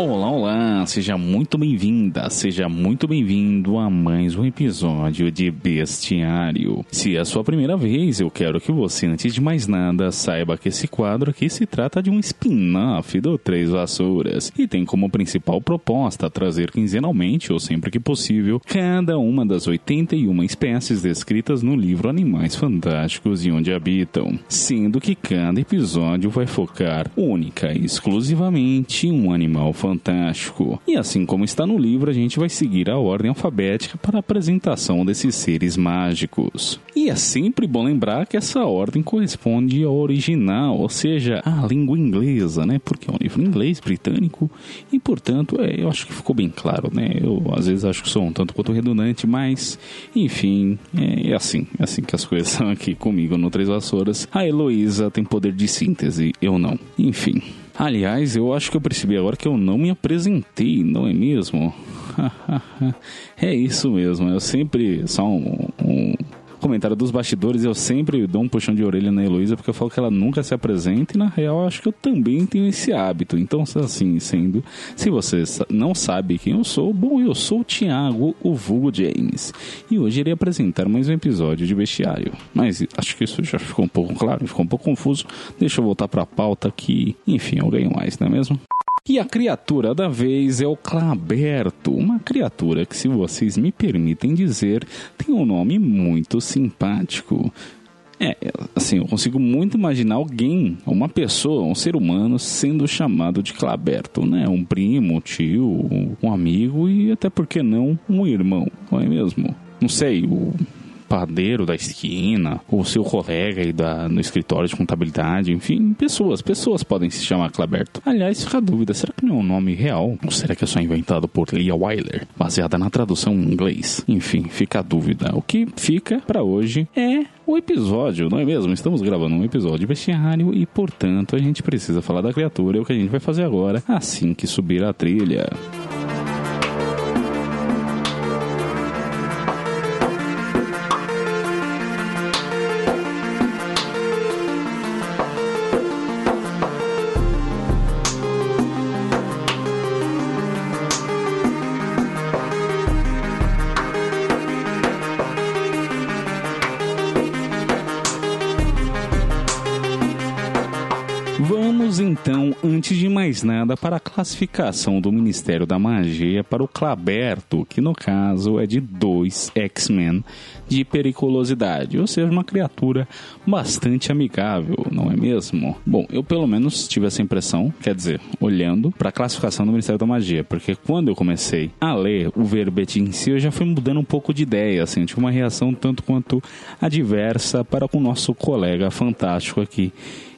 Olá, olá, seja muito bem-vinda, seja muito bem-vindo a mais um episódio de Bestiário. Se é a sua primeira vez, eu quero que você, antes de mais nada, saiba que esse quadro aqui se trata de um spin-off do Três Vassouras e tem como principal proposta trazer quinzenalmente, ou sempre que possível, cada uma das 81 espécies descritas no livro Animais Fantásticos e Onde Habitam, sendo que cada episódio vai focar única e exclusivamente um animal fantástico fantástico. E assim como está no livro, a gente vai seguir a ordem alfabética para a apresentação desses seres mágicos. E é sempre bom lembrar que essa ordem corresponde ao original, ou seja, à língua inglesa, né? Porque é um livro inglês, britânico, e portanto, é, eu acho que ficou bem claro, né? Eu às vezes acho que sou um tanto quanto redundante, mas enfim, é, é assim, é assim que as coisas são aqui comigo no Três Vassouras. A Heloísa tem poder de síntese, eu não. Enfim. Aliás, eu acho que eu percebi agora que eu não me apresentei, não é mesmo? é isso mesmo, eu sempre. Só um, um comentário dos bastidores, eu sempre dou um puxão de orelha na Heloísa porque eu falo que ela nunca se apresenta e na real acho que eu também tenho esse hábito. Então, assim, sendo, se você não sabe quem eu sou, bom, eu sou o Thiago, o vulgo James. E hoje irei apresentar mais um episódio de Bestiário. Mas acho que isso já ficou um pouco claro, ficou um pouco confuso. Deixa eu voltar para a pauta que, enfim, eu ganho mais, não é mesmo? E a criatura da vez é o Claberto, uma criatura que, se vocês me permitem dizer, tem um nome muito simpático. É, assim, eu consigo muito imaginar alguém, uma pessoa, um ser humano sendo chamado de Claberto, né? Um primo, um tio, um amigo e até por que não um irmão, não é mesmo? Não sei, o padeiro da esquina, ou seu colega aí da, no escritório de contabilidade, enfim, pessoas, pessoas podem se chamar Claberto. Aliás, fica a dúvida, será que não é um nome real? Ou será que é só inventado por Leah Wyler, baseada na tradução em inglês? Enfim, fica a dúvida. O que fica para hoje é o episódio, não é mesmo? Estamos gravando um episódio de bestiário e, portanto, a gente precisa falar da criatura. É o que a gente vai fazer agora, assim que subir a trilha. Então, antes de mais nada, para a classificação do Ministério da Magia para o Claberto, que no caso é de 2 X-Men de periculosidade, ou seja, uma criatura bastante amigável, não é mesmo? Bom, eu pelo menos tive essa impressão, quer dizer, olhando para a classificação do Ministério da Magia, porque quando eu comecei a ler o verbete em si, eu já fui mudando um pouco de ideia, assim, tive uma reação tanto quanto adversa para com o nosso colega fantástico aqui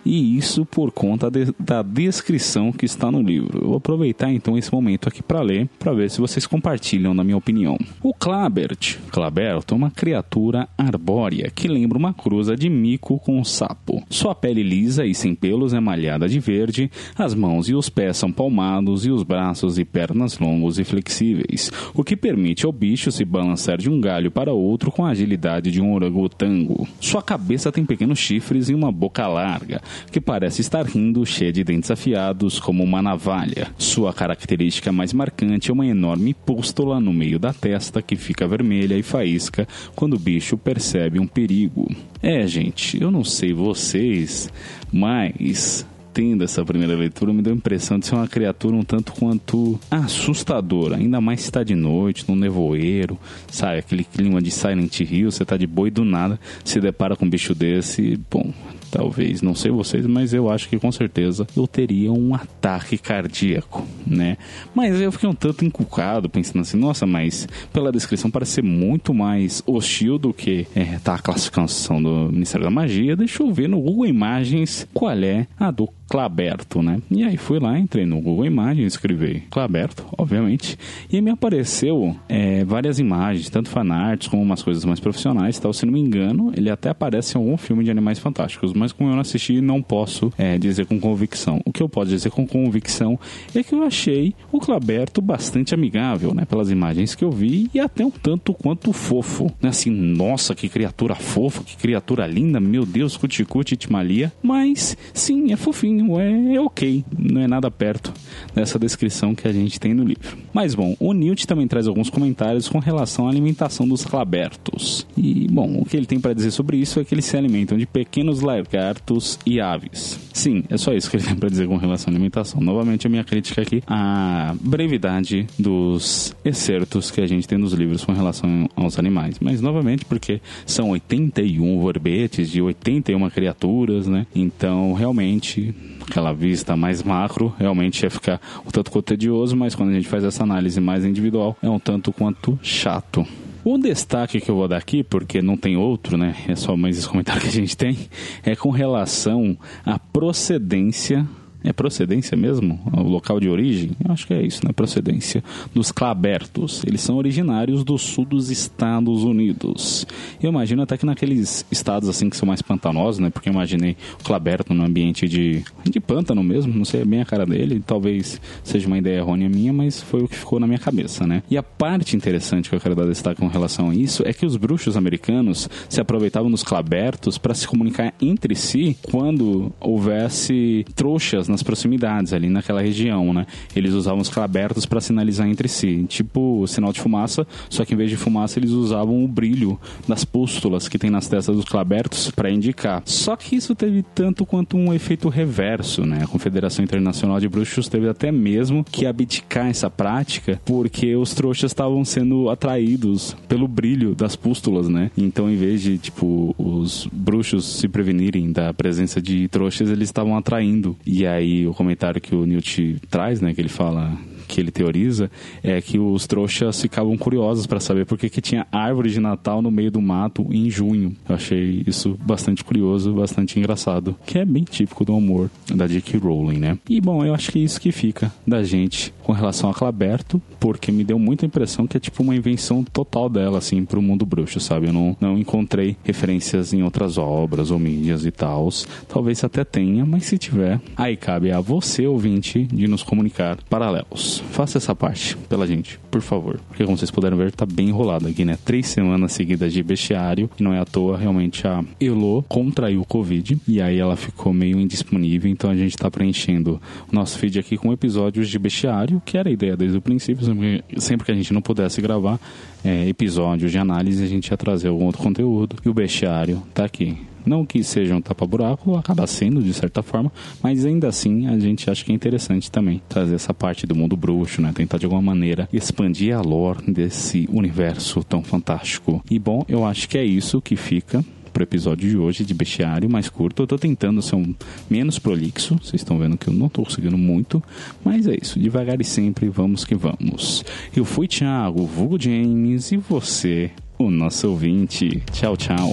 e isso por conta de, da descrição que está no livro. Eu vou aproveitar então esse momento aqui para ler, para ver se vocês compartilham na minha opinião. O Clabert, Claberto, é uma criatura arbórea que lembra uma cruza de mico com um sapo. Sua pele lisa e sem pelos é malhada de verde, as mãos e os pés são palmados e os braços e pernas longos e flexíveis, o que permite ao bicho se balançar de um galho para outro com a agilidade de um orangotango. Sua cabeça tem pequenos chifres e uma boca larga, que parece estar rindo, cheia de dentes afiados como uma navalha. Sua característica mais marcante é uma enorme pústula no meio da testa que fica vermelha e faísca quando o bicho percebe um perigo. É, gente, eu não sei vocês, mas tendo essa primeira leitura, me deu a impressão de ser uma criatura um tanto quanto assustadora, ainda mais se está de noite, no nevoeiro, sabe? Aquele clima de Silent Hill, você está de boi do nada, se depara com um bicho desse, bom, talvez, não sei vocês, mas eu acho que com certeza eu teria um ataque cardíaco, né? Mas eu fiquei um tanto encucado pensando assim, nossa, mas pela descrição parece ser muito mais hostil do que é, tá a classificação do Ministério da Magia. Deixa eu ver no Google Imagens qual é a do Claberto, né? E aí fui lá, entrei no Google Imagens, escrevi Claberto, obviamente, e me apareceu é, várias imagens, tanto fanarts como umas coisas mais profissionais tal. Se não me engano, ele até aparece em algum filme de Animais Fantásticos, mas como eu não assisti, não posso é, dizer com convicção. O que eu posso dizer com convicção é que eu achei o Claberto bastante amigável, né? Pelas imagens que eu vi e até um tanto quanto fofo. Né? Assim, nossa, que criatura fofa, que criatura linda, meu Deus, cuticute, Itmalia. Mas, sim, é fofinho, é, ok, não é nada perto dessa descrição que a gente tem no livro. Mas, bom, o Newt também traz alguns comentários com relação à alimentação dos Clabertos. E, bom, o que ele tem para dizer sobre isso é que eles se alimentam de pequenos lagartos e aves. Sim, é só isso que ele tem para dizer com relação à alimentação. Novamente, a minha crítica aqui à brevidade dos excertos que a gente tem nos livros com relação aos animais. Mas, novamente, porque são 81 verbetes de 81 criaturas, né? Então, realmente, aquela vista mais macro, realmente ia ficar um tanto quanto tedioso, mas quando a gente faz essa análise mais individual, é um tanto quanto chato. O destaque que eu vou dar aqui, porque não tem outro, né? É só mais esse comentário que a gente tem, é com relação à procedência é procedência mesmo? O local de origem? Acho que é isso, né? Procedência. Dos clabertos. Eles são originários do sul dos Estados Unidos. Eu imagino até que naqueles estados assim que são mais pantanosos, né? Porque eu imaginei o claberto no ambiente de, de pântano mesmo. Não sei, é bem a cara dele. Talvez seja uma ideia errônea minha, mas foi o que ficou na minha cabeça, né? E a parte interessante que eu quero dar destaque com relação a isso é que os bruxos americanos se aproveitavam dos clabertos para se comunicar entre si quando houvesse trouxas nas proximidades, ali naquela região, né? Eles usavam os clabertos para sinalizar entre si, tipo sinal de fumaça, só que em vez de fumaça eles usavam o brilho das pústulas que tem nas testas dos clabertos para indicar. Só que isso teve tanto quanto um efeito reverso, né? A Confederação Internacional de Bruxos teve até mesmo que abdicar essa prática porque os trouxas estavam sendo atraídos pelo brilho das pústulas, né? Então, em vez de, tipo, os bruxos se prevenirem da presença de trouxas, eles estavam atraindo. E aí aí o comentário que o Newt traz, né, que ele fala que ele teoriza é que os trouxas ficavam curiosos para saber por que, que tinha árvore de Natal no meio do mato em junho. Eu achei isso bastante curioso, bastante engraçado, que é bem típico do humor da J.K. Rowling, né? E bom, eu acho que é isso que fica da gente com relação a Claberto, porque me deu muita impressão que é tipo uma invenção total dela, assim, pro mundo bruxo, sabe? Eu não, não encontrei referências em outras obras ou mídias e tal. Talvez até tenha, mas se tiver, aí cabe a você, ouvinte, de nos comunicar paralelos faça essa parte pela gente, por favor. Porque como vocês puderam ver, tá bem enrolado aqui, né? Três semanas seguidas de bestiário. E não é à toa, realmente a Elo contraiu o Covid. E aí ela ficou meio indisponível. Então a gente tá preenchendo o nosso feed aqui com episódios de bestiário, que era a ideia desde o princípio. Sempre que a gente não pudesse gravar é, episódios de análise, a gente ia trazer algum outro conteúdo. E o bestiário tá aqui não que seja um tapa-buraco, acaba sendo de certa forma, mas ainda assim a gente acha que é interessante também trazer essa parte do mundo bruxo, né? Tentar de alguma maneira expandir a lore desse universo tão fantástico. E bom, eu acho que é isso que fica pro episódio de hoje de bestiário mais curto. Eu tô tentando ser um menos prolixo, vocês estão vendo que eu não tô conseguindo muito, mas é isso, devagar e sempre, vamos que vamos. Eu fui Thiago, vulgo James, e você, o nosso ouvinte. Tchau, tchau.